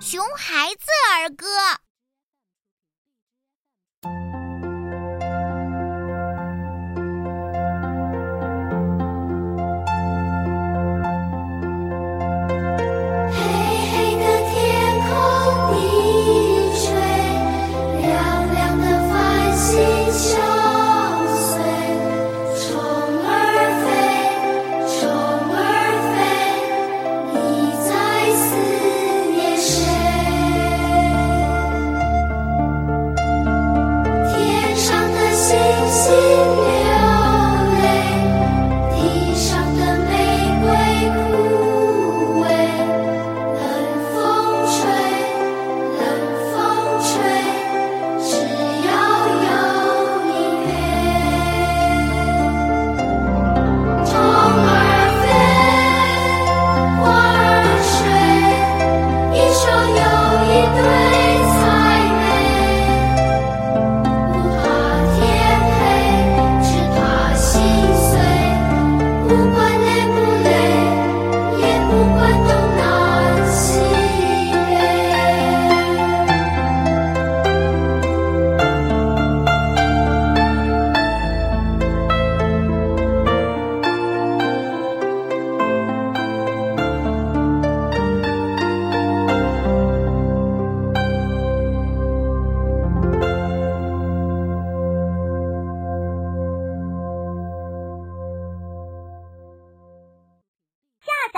熊孩子儿歌。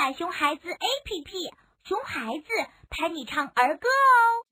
买熊孩子 APP，熊孩子陪你唱儿歌哦。